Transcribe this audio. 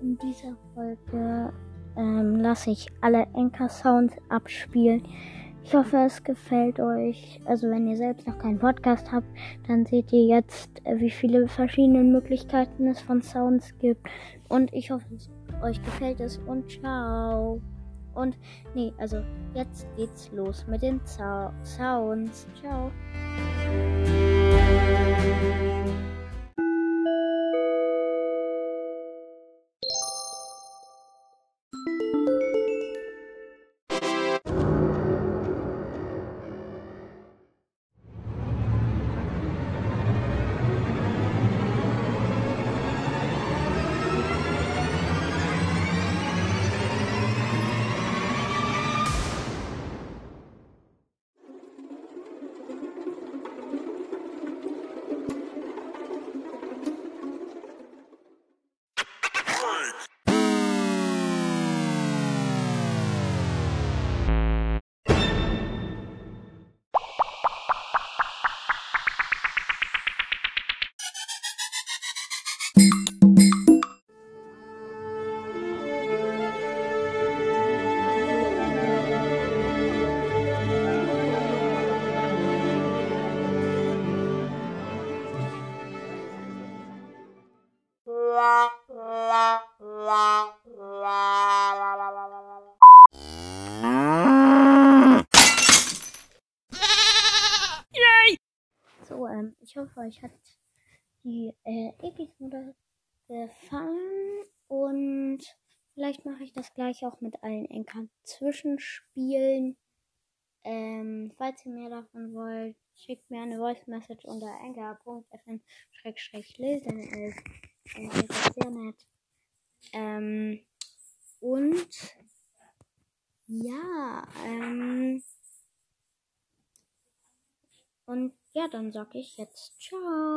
in dieser Folge ähm, lasse ich alle Anchor-Sounds abspielen. Ich hoffe, es gefällt euch. Also wenn ihr selbst noch keinen Podcast habt, dann seht ihr jetzt, äh, wie viele verschiedene Möglichkeiten es von Sounds gibt. Und ich hoffe, es euch gefällt es und ciao. Und nee, also jetzt geht's los mit den Sounds. Ciao. So, ähm, ich hoffe, euch hat die äh, Epis-Mutter gefallen und vielleicht mache ich das gleich auch mit allen Enkern Zwischenspielen. Ähm, falls ihr mehr davon wollt, schickt mir eine Voice Message unter anchor.fm-lilden11. Ähm, das ist sehr nett. Ähm, und ja, ähm, und ja, dann sag ich jetzt ciao.